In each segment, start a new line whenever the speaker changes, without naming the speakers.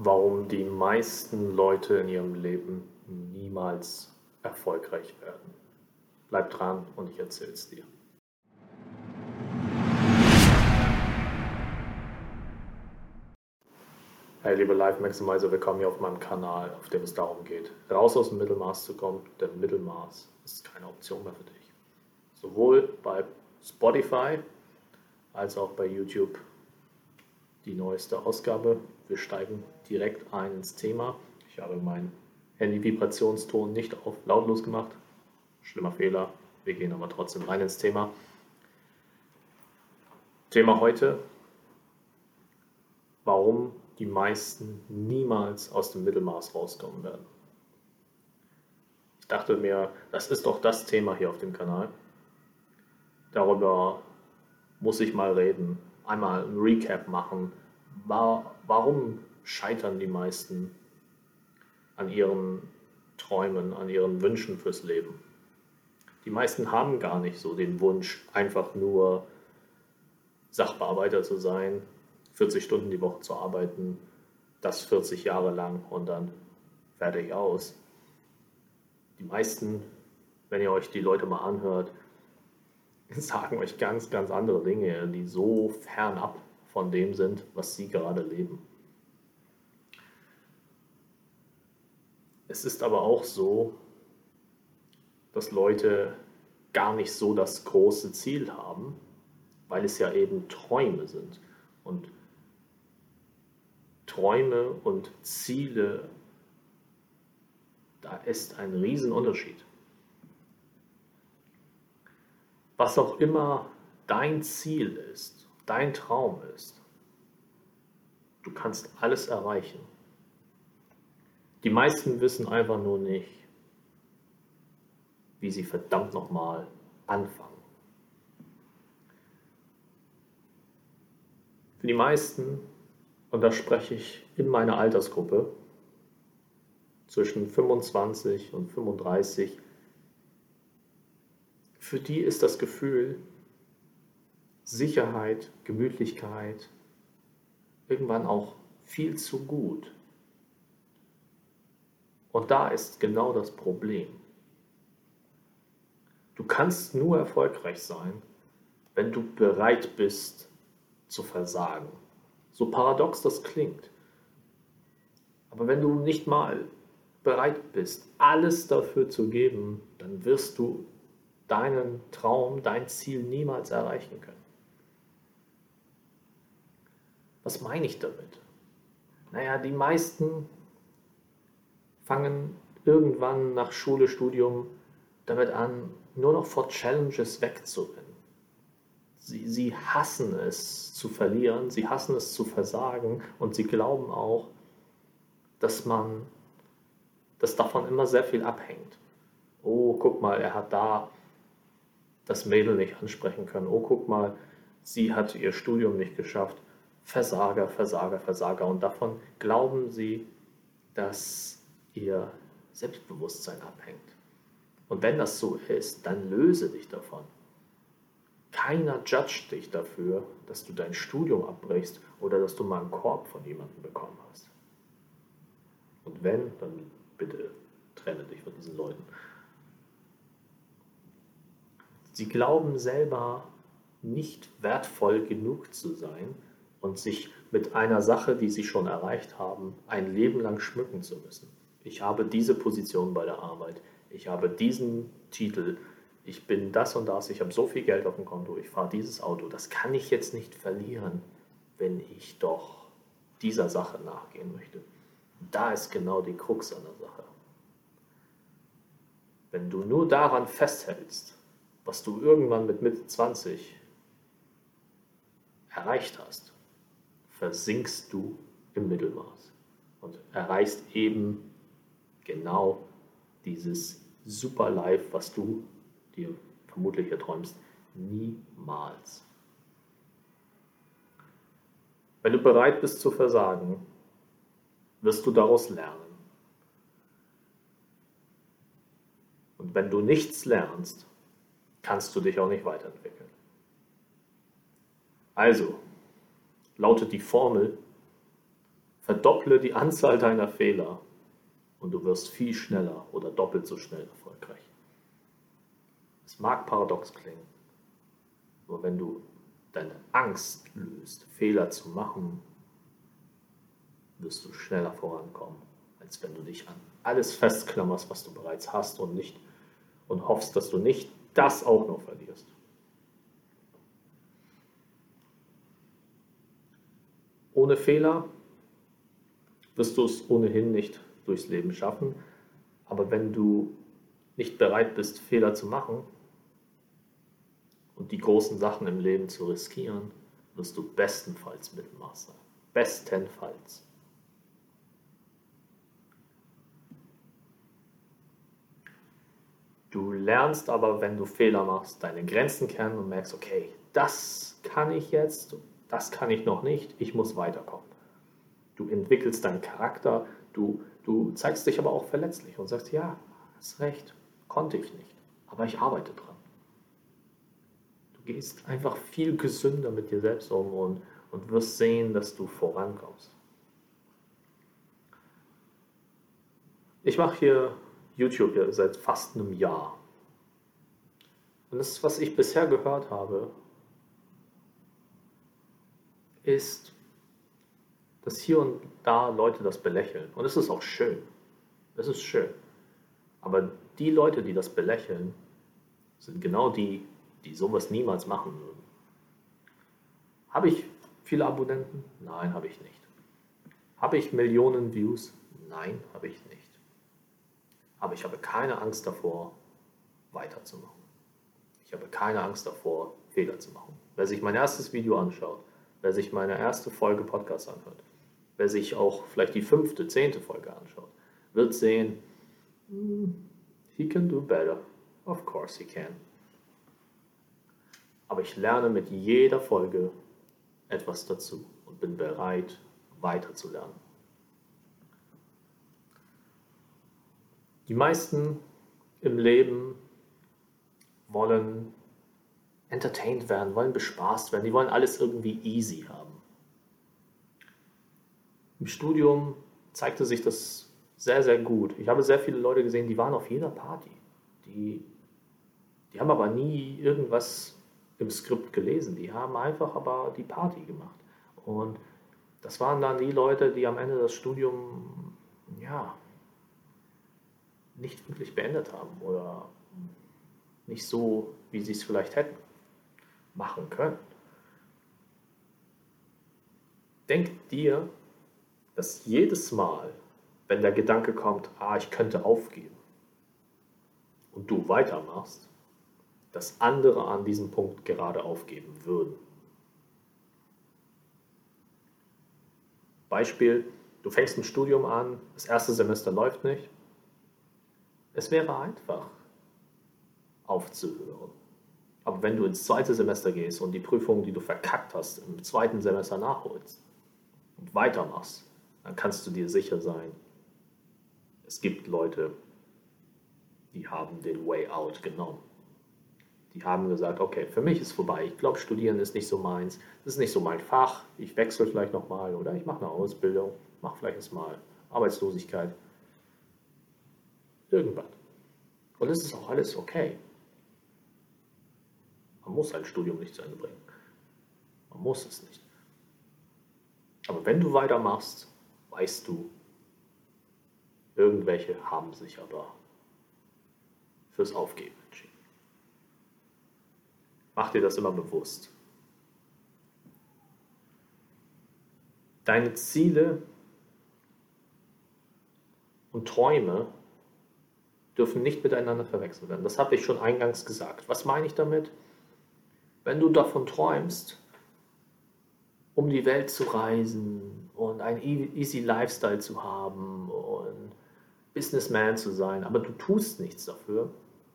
warum die meisten Leute in ihrem Leben niemals erfolgreich werden. Bleib dran und ich erzähle es dir. Hey liebe Life Maximizer, willkommen hier auf meinem Kanal, auf dem es darum geht, raus aus dem Mittelmaß zu kommen, denn Mittelmaß ist keine Option mehr für dich. Sowohl bei Spotify als auch bei YouTube die neueste Ausgabe. Wir steigen direkt ein ins Thema. Ich habe meinen Handy-Vibrationston nicht auf lautlos gemacht. Schlimmer Fehler. Wir gehen aber trotzdem rein ins Thema. Thema heute, warum die meisten niemals aus dem Mittelmaß rauskommen werden. Ich dachte mir, das ist doch das Thema hier auf dem Kanal. Darüber muss ich mal reden, einmal ein Recap machen. Warum scheitern die meisten an ihren Träumen, an ihren Wünschen fürs Leben? Die meisten haben gar nicht so den Wunsch, einfach nur Sachbearbeiter zu sein, 40 Stunden die Woche zu arbeiten, das 40 Jahre lang und dann fertig aus. Die meisten, wenn ihr euch die Leute mal anhört, sagen euch ganz, ganz andere Dinge, die so fernab von dem sind, was sie gerade leben. Es ist aber auch so, dass Leute gar nicht so das große Ziel haben, weil es ja eben Träume sind. Und Träume und Ziele, da ist ein Riesenunterschied. Was auch immer dein Ziel ist, dein Traum ist, du kannst alles erreichen. Die meisten wissen einfach nur nicht, wie sie verdammt nochmal anfangen. Für die meisten, und da spreche ich in meiner Altersgruppe, zwischen 25 und 35, für die ist das Gefühl Sicherheit, Gemütlichkeit irgendwann auch viel zu gut. Und da ist genau das Problem. Du kannst nur erfolgreich sein, wenn du bereit bist zu versagen. So paradox das klingt. Aber wenn du nicht mal bereit bist, alles dafür zu geben, dann wirst du deinen Traum, dein Ziel niemals erreichen können. Was meine ich damit? Naja, die meisten fangen irgendwann nach Schule, Studium damit an, nur noch vor Challenges wegzurennen. Sie, sie hassen es zu verlieren, sie hassen es zu versagen und sie glauben auch, dass man, dass davon immer sehr viel abhängt. Oh, guck mal, er hat da das Mädel nicht ansprechen können. Oh, guck mal, sie hat ihr Studium nicht geschafft. Versager, Versager, Versager. Und davon glauben sie, dass ihr Selbstbewusstsein abhängt. Und wenn das so ist, dann löse dich davon. Keiner judgt dich dafür, dass du dein Studium abbrichst oder dass du mal einen Korb von jemandem bekommen hast. Und wenn, dann bitte trenne dich von diesen Leuten. Sie glauben selber nicht wertvoll genug zu sein und sich mit einer Sache, die sie schon erreicht haben, ein Leben lang schmücken zu müssen. Ich habe diese Position bei der Arbeit, ich habe diesen Titel, ich bin das und das, ich habe so viel Geld auf dem Konto, ich fahre dieses Auto, das kann ich jetzt nicht verlieren, wenn ich doch dieser Sache nachgehen möchte. Da ist genau die Krux an der Sache. Wenn du nur daran festhältst, was du irgendwann mit Mitte 20 erreicht hast, versinkst du im Mittelmaß und erreichst eben genau dieses super Life, was du dir vermutlich erträumst, niemals. Wenn du bereit bist zu versagen, wirst du daraus lernen. Und wenn du nichts lernst, kannst du dich auch nicht weiterentwickeln. Also lautet die Formel, Verdopple die Anzahl deiner Fehler und du wirst viel schneller oder doppelt so schnell erfolgreich. Es mag paradox klingen, aber wenn du deine Angst löst, Fehler zu machen, wirst du schneller vorankommen, als wenn du dich an alles festklammerst, was du bereits hast und nicht und hoffst, dass du nicht das auch noch verlierst. Ohne Fehler wirst du es ohnehin nicht durchs Leben schaffen. Aber wenn du nicht bereit bist, Fehler zu machen und die großen Sachen im Leben zu riskieren, wirst du bestenfalls Mittelmaß sein. Bestenfalls. Du lernst aber, wenn du Fehler machst, deine Grenzen kennen und merkst, okay, das kann ich jetzt, das kann ich noch nicht, ich muss weiterkommen. Du entwickelst deinen Charakter, du, du zeigst dich aber auch verletzlich und sagst, ja, hast recht, konnte ich nicht, aber ich arbeite dran. Du gehst einfach viel gesünder mit dir selbst um und, und wirst sehen, dass du vorankommst. Ich mache hier YouTube ja seit fast einem Jahr. Und das, was ich bisher gehört habe, ist, dass hier und da Leute das belächeln. Und es ist auch schön. Es ist schön. Aber die Leute, die das belächeln, sind genau die, die sowas niemals machen würden. Habe ich viele Abonnenten? Nein, habe ich nicht. Habe ich Millionen Views? Nein, habe ich nicht. Aber ich habe keine Angst davor, weiterzumachen. Ich habe keine Angst davor, Fehler zu machen. Wer sich mein erstes Video anschaut, wer sich meine erste Folge Podcast anhört, wer sich auch vielleicht die fünfte, zehnte Folge anschaut, wird sehen, hmm, he can do better. Of course he can. Aber ich lerne mit jeder Folge etwas dazu und bin bereit, weiterzulernen. Die meisten im Leben wollen entertained werden, wollen bespaßt werden, die wollen alles irgendwie easy haben. Im Studium zeigte sich das sehr, sehr gut. Ich habe sehr viele Leute gesehen, die waren auf jeder Party. Die, die haben aber nie irgendwas im Skript gelesen. Die haben einfach aber die Party gemacht. Und das waren dann die Leute, die am Ende das Studium, ja, nicht wirklich beendet haben oder nicht so, wie sie es vielleicht hätten machen können. Denk dir, dass jedes Mal, wenn der Gedanke kommt, ah, ich könnte aufgeben, und du weitermachst, dass andere an diesem Punkt gerade aufgeben würden. Beispiel, du fängst ein Studium an, das erste Semester läuft nicht, es wäre einfach, aufzuhören. Aber wenn du ins zweite Semester gehst und die Prüfungen, die du verkackt hast, im zweiten Semester nachholst und weitermachst, dann kannst du dir sicher sein, es gibt Leute, die haben den Way Out genommen. Die haben gesagt, okay, für mich ist vorbei. Ich glaube, Studieren ist nicht so meins. Das ist nicht so mein Fach. Ich wechsle vielleicht nochmal oder ich mache eine Ausbildung, mache vielleicht erstmal Arbeitslosigkeit irgendwann. Und es ist auch alles okay. Man muss ein Studium nicht zu Ende bringen. Man muss es nicht. Aber wenn du weitermachst, weißt du, irgendwelche haben sich aber fürs Aufgeben entschieden. Mach dir das immer bewusst. Deine Ziele und Träume dürfen nicht miteinander verwechselt werden. Das habe ich schon eingangs gesagt. Was meine ich damit? Wenn du davon träumst, um die Welt zu reisen und einen e-, easy Lifestyle zu haben und Businessman zu sein, aber du tust nichts dafür,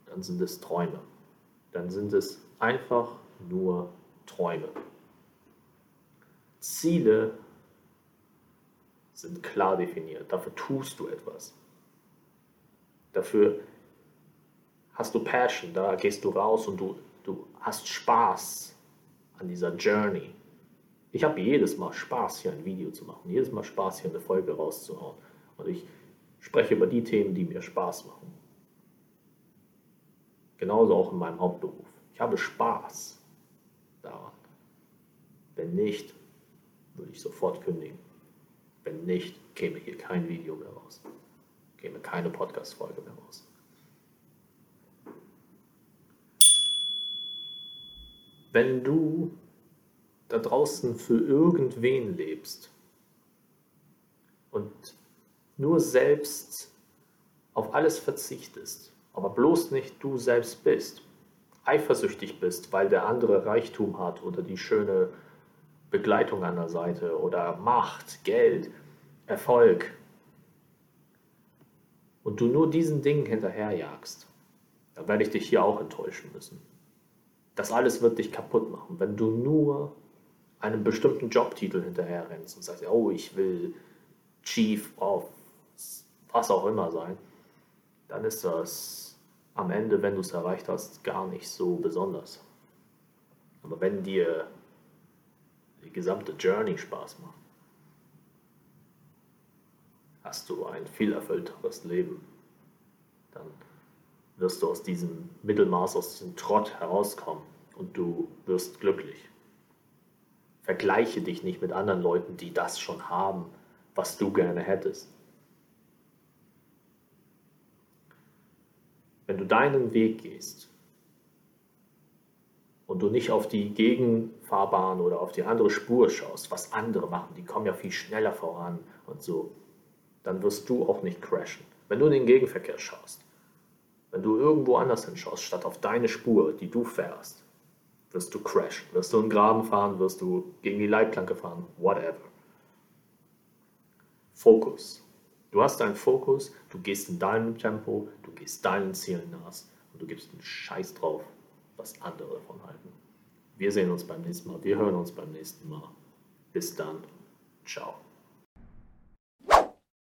dann sind es Träume. Dann sind es einfach nur Träume. Ziele sind klar definiert. Dafür tust du etwas. Dafür hast du Passion, da gehst du raus und du, du hast Spaß an dieser Journey. Ich habe jedes Mal Spaß, hier ein Video zu machen, jedes Mal Spaß, hier eine Folge rauszuhauen. Und ich spreche über die Themen, die mir Spaß machen. Genauso auch in meinem Hauptberuf. Ich habe Spaß daran. Wenn nicht, würde ich sofort kündigen. Wenn nicht, käme hier kein Video mehr raus. Käme keine Podcast-Folge mehr raus. Wenn du da draußen für irgendwen lebst und nur selbst auf alles verzichtest, aber bloß nicht du selbst bist, eifersüchtig bist, weil der andere Reichtum hat oder die schöne Begleitung an der Seite oder Macht, Geld, Erfolg und du nur diesen Dingen hinterherjagst, dann werde ich dich hier auch enttäuschen müssen. Das alles wird dich kaputt machen, wenn du nur einem bestimmten Jobtitel hinterher rennst und sagst, oh, ich will Chief of was auch immer sein, dann ist das am Ende, wenn du es erreicht hast, gar nicht so besonders. Aber wenn dir die gesamte Journey Spaß macht, hast du ein viel erfüllteres Leben. Dann wirst du aus diesem Mittelmaß, aus diesem Trott herauskommen und du wirst glücklich. Vergleiche dich nicht mit anderen Leuten, die das schon haben, was du gerne hättest. Wenn du deinen Weg gehst und du nicht auf die Gegenfahrbahn oder auf die andere Spur schaust, was andere machen, die kommen ja viel schneller voran und so, dann wirst du auch nicht crashen. Wenn du in den Gegenverkehr schaust, wenn du irgendwo anders hinschaust, statt auf deine Spur, die du fährst, wirst du crashen. Wirst du in den Graben fahren, wirst du gegen die Leitplanke fahren, whatever. Fokus. Du hast deinen Fokus, du gehst in deinem Tempo, du gehst deinen Zielen nach und du gibst einen Scheiß drauf, was andere davon halten. Wir sehen uns beim nächsten Mal, wir hören uns beim nächsten Mal. Bis dann. Ciao.